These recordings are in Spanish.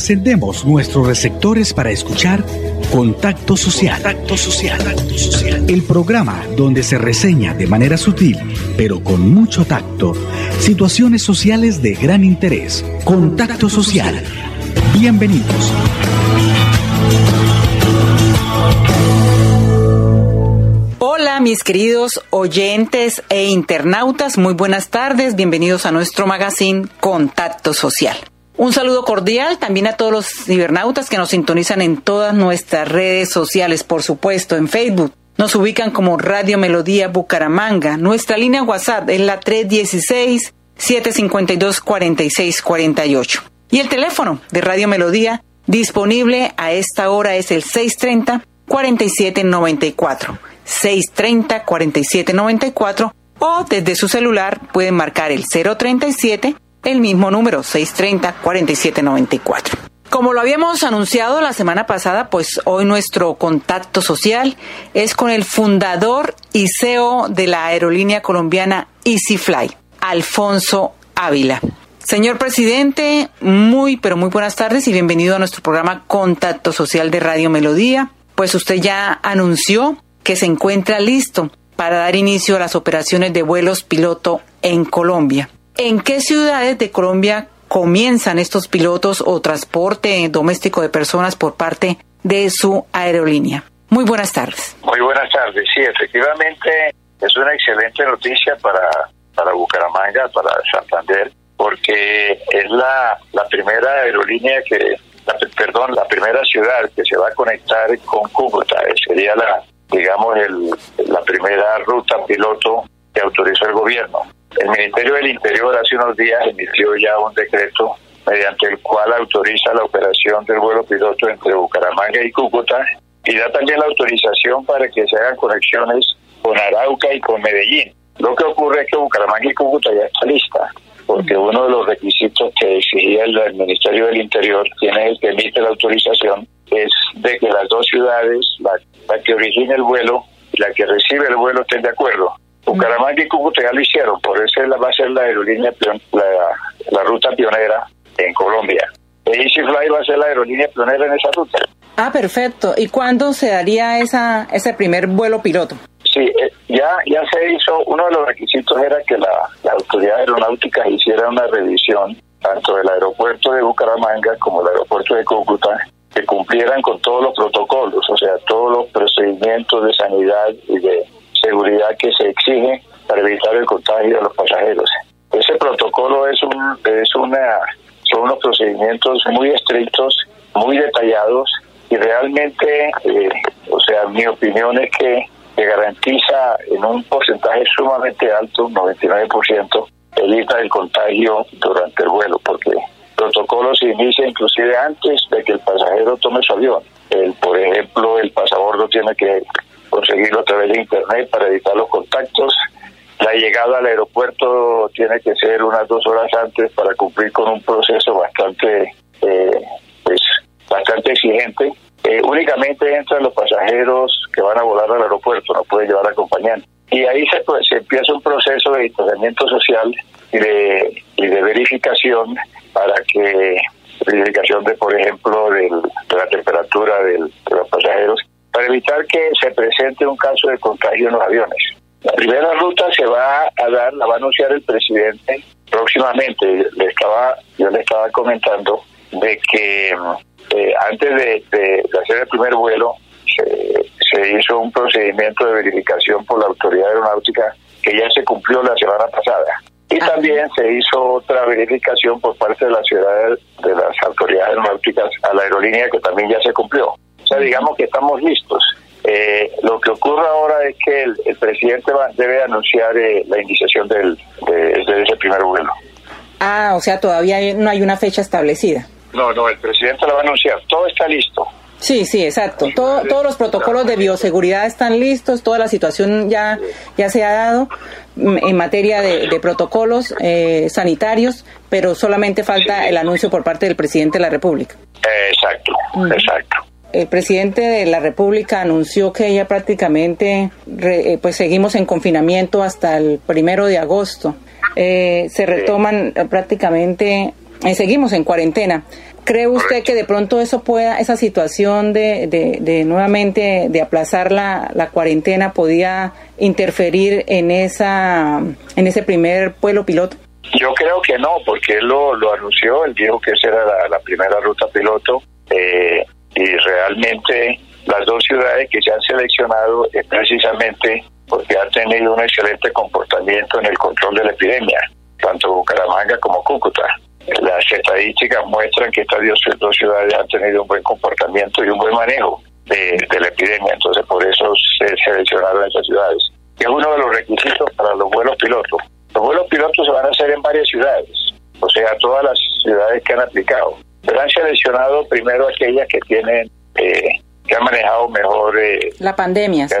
encendemos nuestros receptores para escuchar Contacto Social. Contacto Social. El programa donde se reseña de manera sutil, pero con mucho tacto, situaciones sociales de gran interés. Contacto Social. Bienvenidos. Hola mis queridos oyentes e internautas, muy buenas tardes, bienvenidos a nuestro magazine Contacto Social. Un saludo cordial también a todos los cibernautas que nos sintonizan en todas nuestras redes sociales, por supuesto, en Facebook. Nos ubican como Radio Melodía Bucaramanga. Nuestra línea WhatsApp es la 316-752-4648. Y el teléfono de Radio Melodía disponible a esta hora es el 630-4794. 630-4794 o desde su celular pueden marcar el 037 el mismo número 630-4794. Como lo habíamos anunciado la semana pasada, pues hoy nuestro contacto social es con el fundador y CEO de la aerolínea colombiana EasyFly, Alfonso Ávila. Señor presidente, muy pero muy buenas tardes y bienvenido a nuestro programa Contacto Social de Radio Melodía. Pues usted ya anunció que se encuentra listo para dar inicio a las operaciones de vuelos piloto en Colombia. ¿En qué ciudades de Colombia comienzan estos pilotos o transporte doméstico de personas por parte de su aerolínea? Muy buenas tardes. Muy buenas tardes. Sí, efectivamente es una excelente noticia para, para Bucaramanga, para Santander, porque es la, la primera aerolínea que, perdón, la primera ciudad que se va a conectar con Cúcuta. Sería la, digamos, el, la primera ruta piloto que autorizó el gobierno. El Ministerio del Interior hace unos días emitió ya un decreto mediante el cual autoriza la operación del vuelo piloto entre Bucaramanga y Cúcuta y da también la autorización para que se hagan conexiones con Arauca y con Medellín. Lo que ocurre es que Bucaramanga y Cúcuta ya está lista, porque uno de los requisitos que exigía el, Ministerio del Interior, quien es el que emite la autorización, es de que las dos ciudades, la, la que origina el vuelo y la que recibe el vuelo, estén de acuerdo. Bucaramanga y Cúcuta ya lo hicieron, por eso va a ser la aerolínea, la, ruta pionera en Colombia. EasyFly va a ser la aerolínea pionera en esa ruta. Ah, perfecto. ¿Y cuándo se daría esa, ese primer vuelo piloto? Sí, eh, ya, ya se hizo, uno de los requisitos era que la, la autoridad aeronáutica hiciera una revisión tanto del aeropuerto de Bucaramanga como del aeropuerto de Cúcuta, que cumplieran con todos los protocolos, o sea, todos los procedimientos de sanidad y de seguridad que se exige para evitar el contagio de los pasajeros. Ese protocolo es un, es una, son unos procedimientos muy estrictos, muy detallados y realmente, eh, o sea, mi opinión es que, que garantiza en un porcentaje sumamente alto, un 99%, evita el contagio durante el vuelo, porque el protocolo se inicia inclusive antes de que el pasajero tome su avión. El, por ejemplo, el pasabordo tiene que conseguirlo a través de Internet para evitar los contactos. La llegada al aeropuerto tiene que ser unas dos horas antes para cumplir con un proceso bastante, eh, pues, bastante exigente. Eh, únicamente entran los pasajeros que van a volar al aeropuerto, no pueden llevar acompañantes. Y ahí se, pues, se empieza un proceso de distanciamiento social y de, y de verificación para que verificación de, por ejemplo, de la temperatura de los pasajeros para evitar que se presente un caso de contagio en los aviones. La primera ruta se va a dar, la va a anunciar el presidente próximamente. Le estaba, yo le estaba comentando de que eh, antes de, hacer el primer vuelo se, se hizo un procedimiento de verificación por la autoridad aeronáutica que ya se cumplió la semana pasada. Y también se hizo otra verificación por parte de la ciudad de las autoridades aeronáuticas a la aerolínea que también ya se cumplió sea, digamos que estamos listos. Eh, lo que ocurre ahora es que el, presidente debe anunciar eh, la iniciación del, de, ese primer vuelo. Ah, o sea, todavía no hay una fecha establecida. No, no, el presidente lo va a anunciar. Todo está listo. Sí, sí, exacto. todos los protocolos de bioseguridad están listos, toda la situación ya, ya se ha dado en materia de, protocolos eh, sanitarios, pero solamente falta el anuncio por parte del presidente de la República. exacto, exacto el presidente de la República anunció que ya prácticamente eh, pues seguimos en confinamiento hasta el primero de agosto. Eh, se retoman prácticamente, eh, seguimos en cuarentena. ¿Cree usted que de pronto eso pueda, esa situación de, de, nuevamente de aplazar la, la, cuarentena podía interferir en esa en ese primer pueblo piloto? Yo creo que no, porque él lo, lo anunció, él dijo que esa era la, primera ruta piloto eh, y realmente las dos ciudades que se han seleccionado es precisamente porque han tenido un excelente comportamiento en el control de la epidemia, tanto Bucaramanga como Cúcuta. Las estadísticas muestran que estas dos ciudades han tenido un buen comportamiento y un buen manejo de, la epidemia, entonces por eso se seleccionaron esas ciudades. Es uno de los requisitos para los vuelos pilotos. Los vuelos pilotos se van a hacer en varias ciudades, o sea, todas las ciudades que han aplicado. Pero han seleccionado primero aquellas que tienen, eh, que han manejado mejor eh, la pandemia. sí.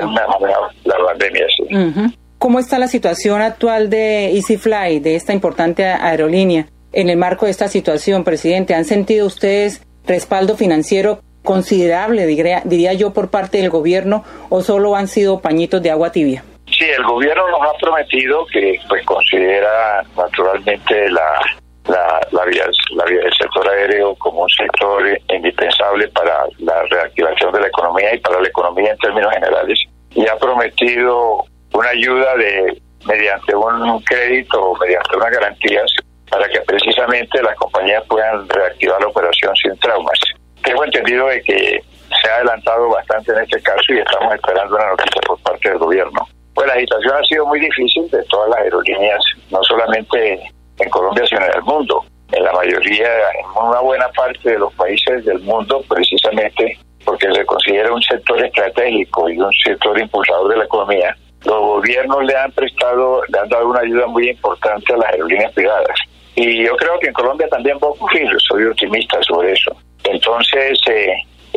la pandemia, sí. ¿Cómo está la situación actual de EasyFly, de esta importante aerolínea? En el marco de esta situación, presidente, ¿han sentido ustedes respaldo financiero considerable, diría, diría yo, por parte del gobierno o solo han sido pañitos de agua tibia? Sí, el gobierno nos ha prometido que pues considera naturalmente la, la, la, vía, la vía del sector aéreo como un sector indispensable para la reactivación de la economía y para la economía en términos generales y ha prometido una ayuda de mediante un crédito o mediante unas garantías para que precisamente las compañías puedan reactivar la operación sin traumas. Tengo entendido de que se ha adelantado bastante en este caso y estamos esperando una noticia por parte del gobierno. Pues la situación ha sido muy difícil de todas las aerolíneas, no solamente en Colombia, sino en el mundo. En la mayoría, en una buena parte de los países del mundo, precisamente porque se considera un sector estratégico y un sector impulsador de la economía, los gobiernos le han prestado, le han dado una ayuda muy importante a las aerolíneas privadas. Y yo creo que en Colombia también va a ocurrir, soy optimista sobre eso. Entonces, eh,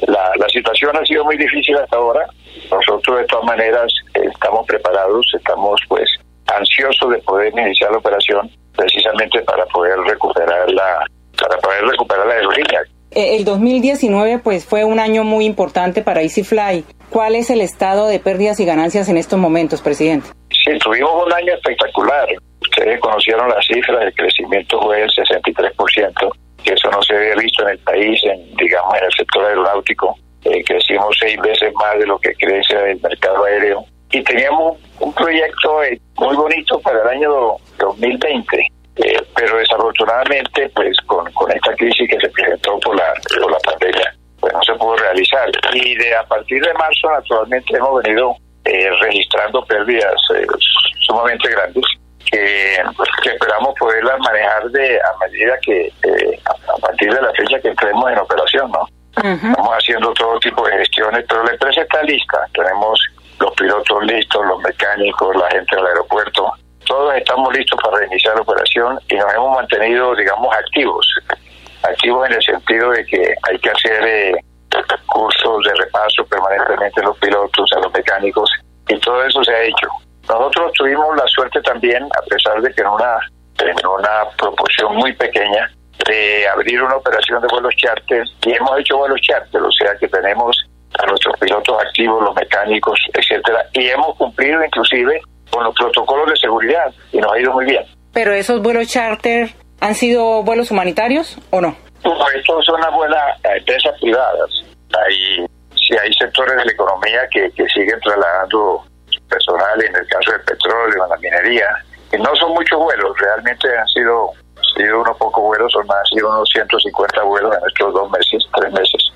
la, la situación ha sido muy difícil hasta ahora. Nosotros de todas maneras estamos preparados, estamos pues ansiosos de poder iniciar la operación precisamente para poder recuperar la para poder recuperar la aerolínea. Eh, el 2019 pues fue un año muy importante para EasyFly. ¿Cuál es el estado de pérdidas y ganancias en estos momentos, presidente? Sí, tuvimos un año espectacular. Ustedes conocieron las cifras, el crecimiento fue del 63%, que eso no se había visto en el país, en, digamos, en el sector aeronáutico. Eh, crecimos seis veces más de lo que crece el mercado aéreo. Y teníamos un proyecto eh, muy bonito para el año 2020, eh, pero desafortunadamente, pues con, con esta crisis que se presentó por la, por la pandemia, pues no se pudo realizar. Y de a partir de marzo, naturalmente, hemos venido eh, registrando pérdidas eh, sumamente grandes que, que, esperamos poderlas manejar de a medida que eh, a partir de la fecha que entremos en operación, ¿no? Estamos haciendo todo tipo de gestiones, pero la empresa está lista. Tenemos los pilotos listos, los mecánicos, la gente del aeropuerto. Todos estamos listos para reiniciar la operación y nos hemos mantenido, digamos, activos. Activos en el sentido de que hay que hacer eh, cursos de repaso permanentemente a los pilotos, a los mecánicos, y todo eso se ha hecho. Nosotros tuvimos la suerte también, a pesar de que en una, en una proporción muy pequeña, de abrir una operación de vuelos charter y hemos hecho vuelos charter, o sea que tenemos a nuestros pilotos activos, los mecánicos, etcétera, y hemos cumplido inclusive con los protocolos de seguridad y nos ha ido muy bien. Pero esos vuelos charter han sido vuelos humanitarios o no? estos son las buenas empresas privadas. Hay, si hay sectores de la economía que, que siguen trasladando personal, en el caso del petróleo, en la minería, y no son muchos vuelos, realmente han sido sido unos pocos vuelos, son más, han sido unos 150 vuelos en estos dos meses, tres meses.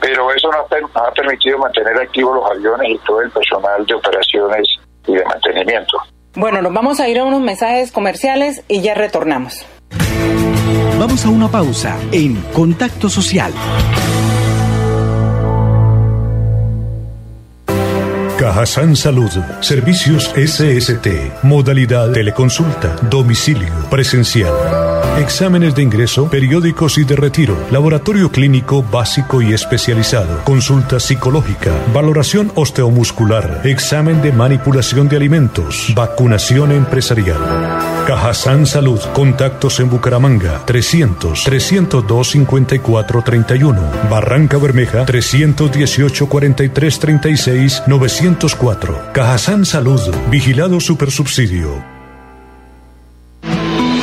Pero eso nos ha, permitido mantener activos los aviones y todo el personal de operaciones y de mantenimiento. Bueno, nos vamos a ir a unos mensajes comerciales y ya retornamos. Vamos a una pausa en Contacto Social. Cajasan Salud, Servicios SST, modalidad teleconsulta, domicilio, presencial. Exámenes de ingreso, periódicos y de retiro, laboratorio clínico básico y especializado, consulta psicológica, valoración osteomuscular, examen de manipulación de alimentos, vacunación empresarial. Cajasan Salud, contactos en Bucaramanga, 300 302 54 31, Barranca Bermeja, 318 43 36 904. Cajasan Salud, vigilado supersubsidio.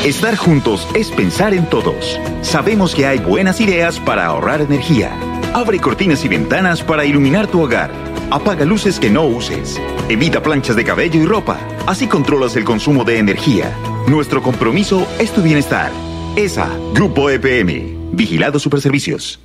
Estar juntos es pensar en todos. Sabemos que hay buenas ideas para ahorrar energía. Abre cortinas y ventanas para iluminar tu hogar. Apaga luces que no uses. Evita planchas de cabello y ropa. Así controlas el consumo de energía. Nuestro compromiso es tu bienestar. ESA, Grupo EPM. Vigilado Superservicios.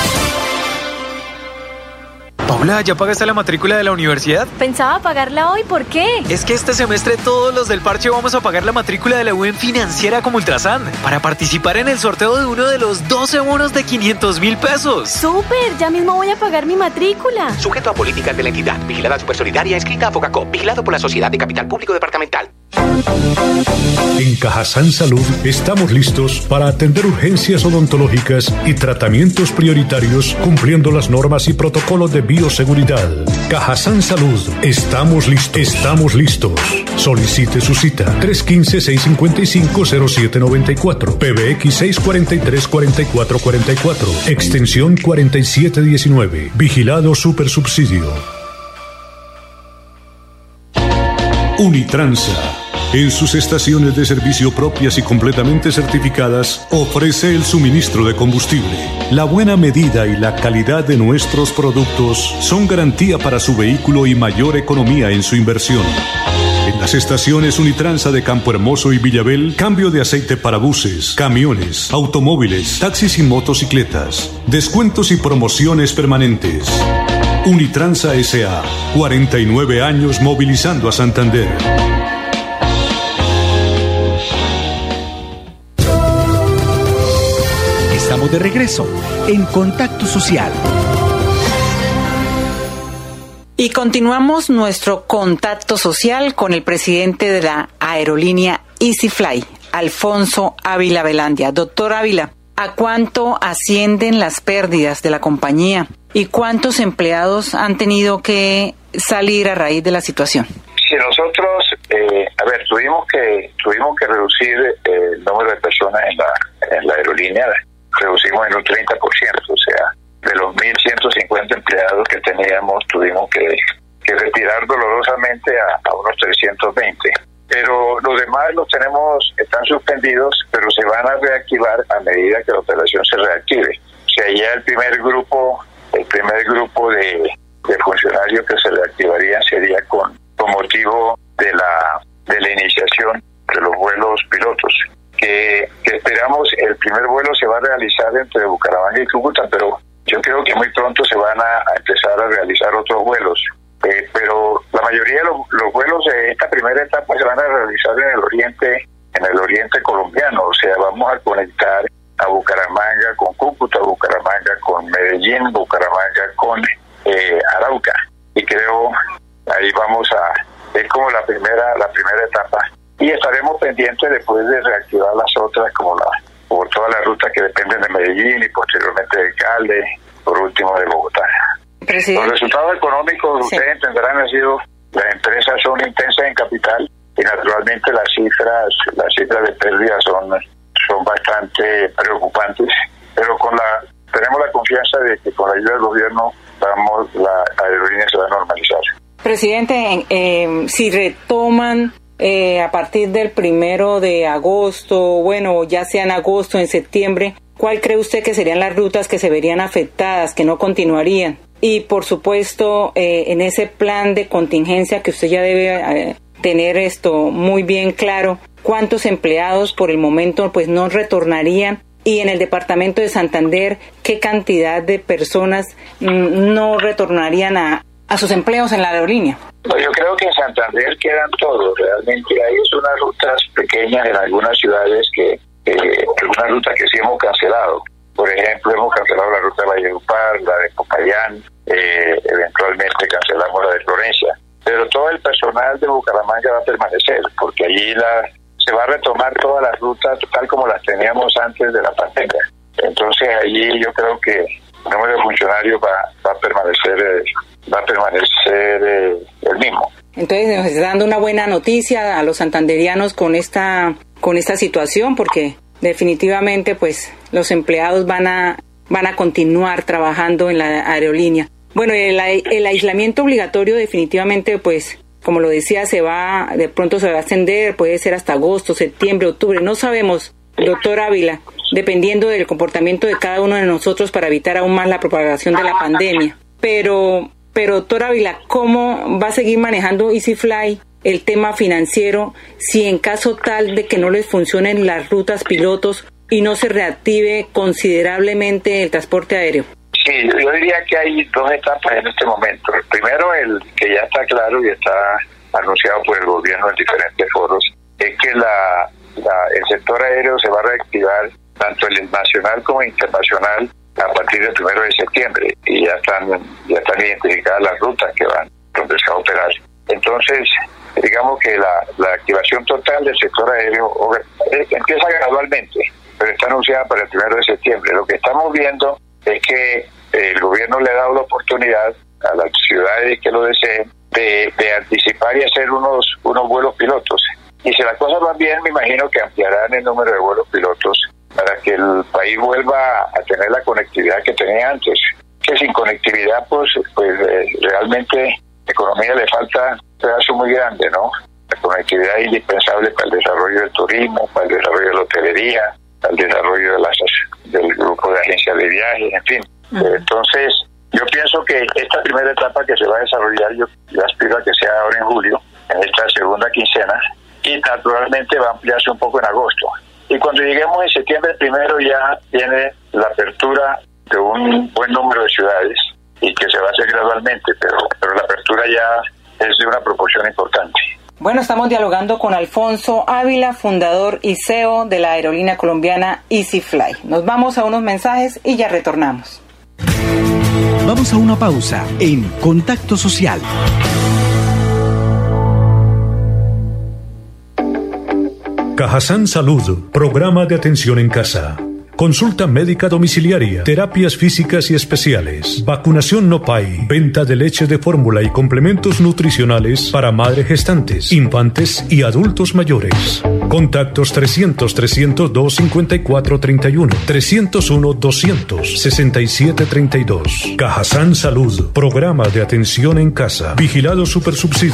Paula, ¿ya pagaste la matrícula de la universidad? Pensaba pagarla hoy, ¿por qué? Es que este semestre todos los del parche vamos a pagar la matrícula de la UN financiera como Ultrasan para participar en el sorteo de uno de los 12 bonos de 500 mil pesos. ¡Súper! Ya mismo voy a pagar mi matrícula. Sujeto a políticas de la entidad, vigilada supersolidaria, escrita a Focacop, vigilado por la Sociedad de Capital Público Departamental. En Cajazán Salud estamos listos para atender urgencias odontológicas y tratamientos prioritarios cumpliendo las normas y protocolos de bioseguridad. Cajazán Salud, estamos listos. Estamos listos. Solicite su cita 315-655-0794, PBX 643-4444, extensión 4719, vigilado supersubsidio. Unitransa en sus estaciones de servicio propias y completamente certificadas, ofrece el suministro de combustible. La buena medida y la calidad de nuestros productos son garantía para su vehículo y mayor economía en su inversión. En las estaciones Unitransa de Campo Hermoso y Villabel, cambio de aceite para buses, camiones, automóviles, taxis y motocicletas, descuentos y promociones permanentes. Unitransa SA, 49 años movilizando a Santander. De regreso en Contacto Social. Y continuamos nuestro contacto social con el presidente de la aerolínea EasyFly, Alfonso Ávila Velandia. Doctor Ávila, ¿a cuánto ascienden las pérdidas de la compañía y cuántos empleados han tenido que salir a raíz de la situación? Si nosotros, eh, a ver, tuvimos que tuvimos que reducir eh, el número de personas en la, en la aerolínea reducimos en un 30%, o sea, de los 1.150 empleados que teníamos tuvimos que, retirar dolorosamente a, unos 320. Pero los demás los tenemos, están suspendidos, pero se van a reactivar a medida que la operación se reactive. O sea, ya el primer grupo, el primer grupo de, funcionarios que se reactivarían sería con, con motivo de la, de la iniciación de los vuelos pilotos que, esperamos el primer vuelo se va a realizar entre Bucaramanga y Cúcuta, pero yo creo que muy pronto se van a, empezar a realizar otros vuelos. Eh, pero la mayoría de los, vuelos de esta primera etapa se van a realizar en el oriente, en el oriente colombiano, o sea, vamos a conectar a Bucaramanga con Cúcuta, Bucaramanga con Medellín, Bucaramanga con eh, Arauca, y creo ahí vamos a es como la primera la primera etapa y estaremos pendientes después de reactivar las otras como la por toda la ruta que dependen de Medellín y posteriormente de Cali, por último de Bogotá. Los resultados económicos, ustedes entenderán, han sido, las empresas son intensas en capital y naturalmente las cifras, las cifras de pérdida son, son bastante preocupantes, pero con la tenemos la confianza de que con la ayuda del gobierno vamos, la aerolínea se va a normalizar. Presidente, eh, si retoman eh, a partir del primero de agosto, bueno, ya sea en agosto, en septiembre, ¿cuál cree usted que serían las rutas que se verían afectadas, que no continuarían? Y por supuesto, eh, en ese plan de contingencia que usted ya debe eh, tener esto muy bien claro, ¿cuántos empleados por el momento pues no retornarían? Y en el departamento de Santander, ¿qué cantidad de personas mm, no retornarían a, a sus empleos en la aerolínea? yo creo que en Santander quedan todos. Realmente hay unas rutas pequeñas en algunas ciudades que, algunas rutas que sí hemos cancelado. Por ejemplo, hemos cancelado la ruta de Valledupar, la de Popayán, eh, eventualmente cancelamos la de Florencia. Pero todo el personal de Bucaramanga va a permanecer, porque allí la, se va a retomar todas las rutas tal como las teníamos antes de la pandemia. Entonces allí yo creo que el número de funcionarios va, va a permanecer eh, va a permanecer eh, el mismo. Entonces nos está dando una buena noticia a los santanderianos con esta con esta situación porque definitivamente pues los empleados van a van a continuar trabajando en la aerolínea. Bueno, el, el aislamiento obligatorio definitivamente pues como lo decía, se va, de pronto se va a extender, puede ser hasta agosto, septiembre, octubre, no sabemos, doctor Ávila, dependiendo del comportamiento de cada uno de nosotros para evitar aún más la propagación de la pandemia. Pero, pero doctor Ávila, ¿cómo va a seguir manejando EasyFly el tema financiero si en caso tal de que no les funcionen las rutas pilotos y no se reactive considerablemente el transporte aéreo? Sí, yo diría que hay dos etapas en este momento. Primero, el que ya está claro y está anunciado por el gobierno en diferentes foros, es que la, el sector aéreo se va a reactivar tanto el nacional como internacional a partir del primero de septiembre y ya están ya están identificadas las rutas que van donde se a operar. Entonces, digamos que la, la activación total del sector aéreo eh, empieza gradualmente, pero está anunciada para el primero de septiembre. Lo que estamos viendo es que el gobierno le ha dado la oportunidad a las ciudades que lo deseen de, de anticipar y hacer unos, unos vuelos pilotos. Y si las cosas van bien, me imagino que ampliarán el número de vuelos pilotos para que el país vuelva a tener la conectividad que tenía antes. Que sin conectividad, pues, pues eh, realmente la economía le falta un pedazo muy grande, ¿no? La conectividad es indispensable para el desarrollo del turismo, para el desarrollo de la hotelería, para el desarrollo de las, del grupo de agencias de viajes, en fin. Entonces, yo pienso que esta primera etapa que se va a desarrollar, yo, aspiro a que sea ahora en julio, en esta segunda quincena, y naturalmente va a ampliarse un poco en agosto. Y cuando lleguemos en septiembre primero ya tiene la apertura de un buen número de ciudades y que se va a hacer gradualmente, pero, pero la apertura ya es de una proporción importante. Bueno, estamos dialogando con Alfonso Ávila, fundador y CEO de la aerolínea colombiana EasyFly. Nos vamos a unos mensajes y ya retornamos. Vamos a una pausa en Contacto Social. Cajazán Salud, programa de atención en casa. Consulta médica domiciliaria, terapias físicas y especiales, vacunación no PAI, venta de leche de fórmula y complementos nutricionales para madres gestantes, infantes y adultos mayores. Contactos 300 302 5431 301 200 67 32. Cajazán Salud, programa de atención en casa, vigilado supersubsidio.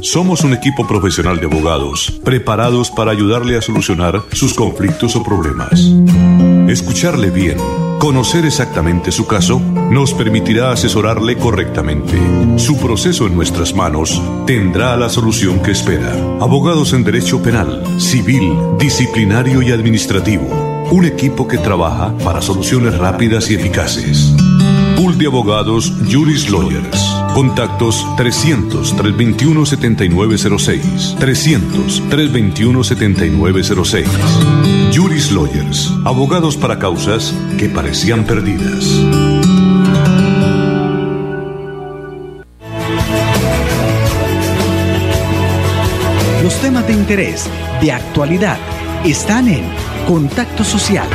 Somos un equipo profesional de abogados preparados para ayudarle a solucionar sus conflictos o problemas. Escucharle bien, conocer exactamente su caso, nos permitirá asesorarle correctamente. Su proceso en nuestras manos tendrá la solución que espera. Abogados en Derecho Penal, Civil, Disciplinario y Administrativo. Un equipo que trabaja para soluciones rápidas y eficaces. Pool de abogados Juris Lawyers. Contactos 300-321-7906. 300-321-7906. Juris Lawyers. Abogados para causas que parecían perdidas. Los temas de interés, de actualidad, están en Contacto Social.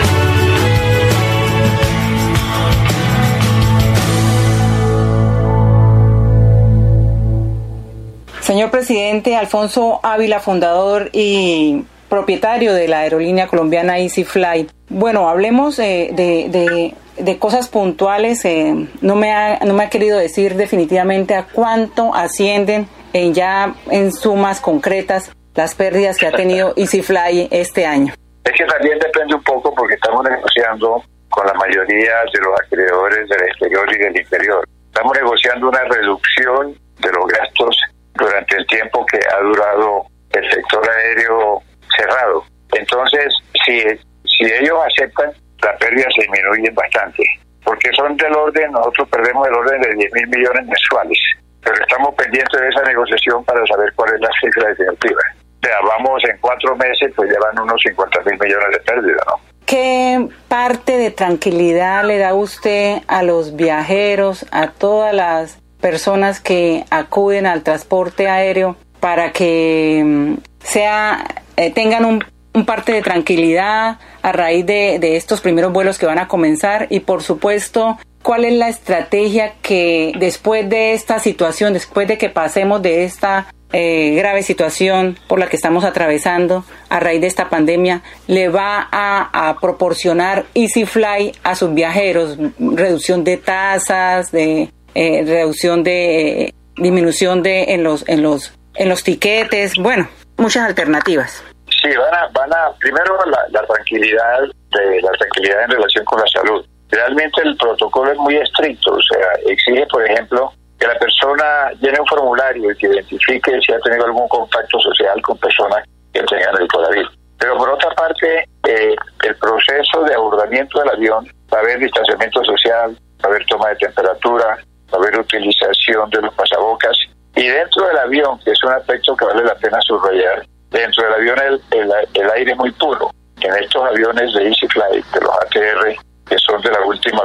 Señor presidente Alfonso Ávila, fundador y propietario de la aerolínea colombiana EasyFly. Bueno, hablemos eh, de, de, cosas puntuales. Eh, no, me ha, no me ha querido decir definitivamente a cuánto ascienden en ya en sumas concretas las pérdidas que ha tenido EasyFly este año. Es que también depende un poco porque estamos negociando con la mayoría de los acreedores del exterior y del interior. Estamos negociando una reducción de los gastos durante el tiempo que ha durado el sector aéreo cerrado. Entonces, si, si ellos aceptan, la pérdida se disminuye bastante, porque son del orden, nosotros perdemos el orden de 10 mil millones mensuales, pero estamos pendientes de esa negociación para saber cuál es la cifra definitiva. O sea, vamos en cuatro meses, pues llevan unos 50 mil millones de pérdida, ¿no? ¿Qué parte de tranquilidad le da usted a los viajeros, a todas las personas que acuden al transporte aéreo para que mm, sea eh, tengan un, parte de tranquilidad a raíz de, estos primeros vuelos que van a comenzar y por supuesto cuál es la estrategia que después de esta situación, después de que pasemos de esta eh, grave situación por la que estamos atravesando a raíz de esta pandemia, le va a, proporcionar EasyFly a sus viajeros, reducción de tasas, de eh, reducción de disminución de en los en los en los tiquetes, bueno, muchas alternativas. Sí, van a, van a primero la, tranquilidad de la tranquilidad en relación con la salud. Realmente el protocolo es muy estricto, o sea, exige, por ejemplo, que la persona llene un formulario y que identifique si ha tenido algún contacto social con personas que tengan el coronavirus. Pero por otra parte, eh, el proceso de abordamiento del avión va a haber distanciamiento social, va a haber toma de temperatura, haber utilización de los pasabocas y dentro del avión, que es un aspecto que vale la pena subrayar, dentro del avión el, el, aire es muy puro. En estos aviones de Easy Flight, de los ATR, que son de la última,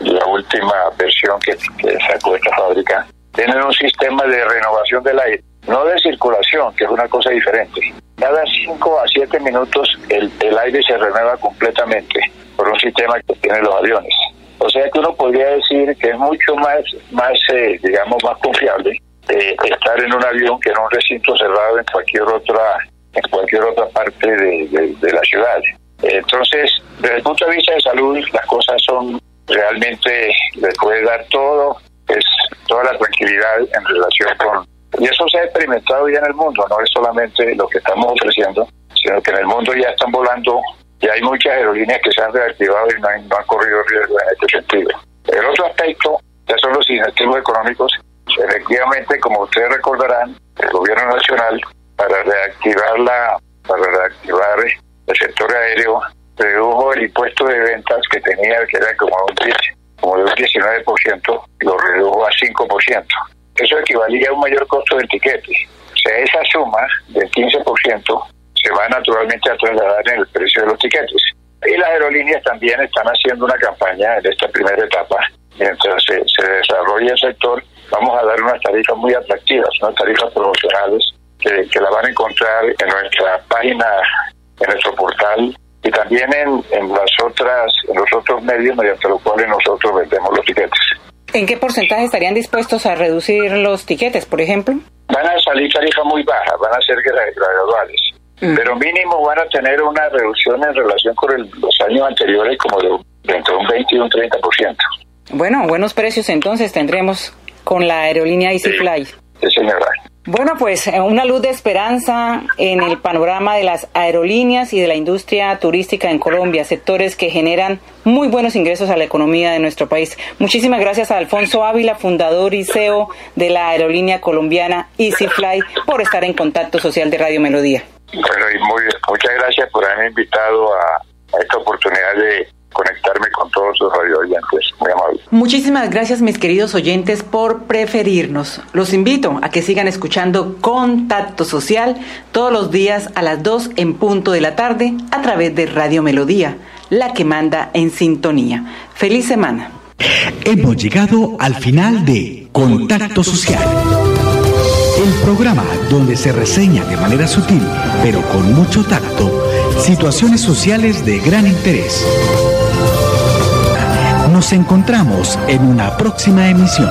la última versión que, sacó esta fábrica, tienen un sistema de renovación del aire, no de circulación, que es una cosa diferente. Cada 5 a 7 minutos el, el aire se renueva completamente por un sistema que tienen los aviones. O sea que uno podría decir que es mucho más, más eh, digamos, más confiable eh, estar en un avión que en un recinto cerrado en cualquier otra en cualquier otra parte de, de la ciudad. Entonces, desde el punto de vista de salud, las cosas son realmente, les puede dar todo, es toda la tranquilidad en relación con... Y eso se ha experimentado ya en el mundo, no es solamente lo que estamos ofreciendo, sino que en el mundo ya están volando, ya hay muchas aerolíneas que se han reactivado y no, han, corrido riesgo en este sentido. El otro aspecto ya son los incentivos económicos. Efectivamente, como ustedes recordarán, el gobierno nacional, para reactivar la, para reactivar el sector aéreo redujo el impuesto de ventas que tenía, que era como un, 10, como de un 19%, lo redujo a 5%. Eso equivalía a un mayor costo del tiquete. O sea, esa suma del 15% se va naturalmente a trasladar en el precio de los tiquetes. Y las aerolíneas también están haciendo una campaña en esta primera etapa. Mientras se, se desarrolla el sector, vamos a dar unas tarifas muy atractivas, unas tarifas promocionales que, que la van a encontrar en nuestra página en nuestro portal y también en, en las otras en los otros medios mediante los cuales nosotros vendemos los tiquetes. ¿En qué porcentaje estarían dispuestos a reducir los tiquetes, por ejemplo? Van a salir tarifas muy bajas, van a ser graduales, mm. pero mínimo van a tener una reducción en relación con los años anteriores como de, entre un 20 y un 30%. Bueno, buenos precios entonces tendremos con la aerolínea EasyFly. Sí, sí señora. Bueno, pues eh, una luz de esperanza en el panorama de las aerolíneas y de la industria turística en Colombia, sectores que generan muy buenos ingresos a la economía de nuestro país. Muchísimas gracias a Alfonso Ávila, fundador y CEO de la aerolínea colombiana EasyFly, por estar en contacto social de Radio Melodía. Bueno, y muy, muchas gracias por haberme invitado a esta oportunidad de conectarme con todos los oyentes. Muy amable. Muchísimas gracias, mis queridos oyentes, por preferirnos. Los invito a que sigan escuchando Contacto Social todos los días a las 2 en punto de la tarde a través de Radio Melodía, la que manda en sintonía. Feliz semana. Hemos llegado al final de Contacto Social. El programa donde se reseña de manera sutil, pero con mucho tacto, situaciones sociales de gran interés. Nos encontramos en una próxima emisión.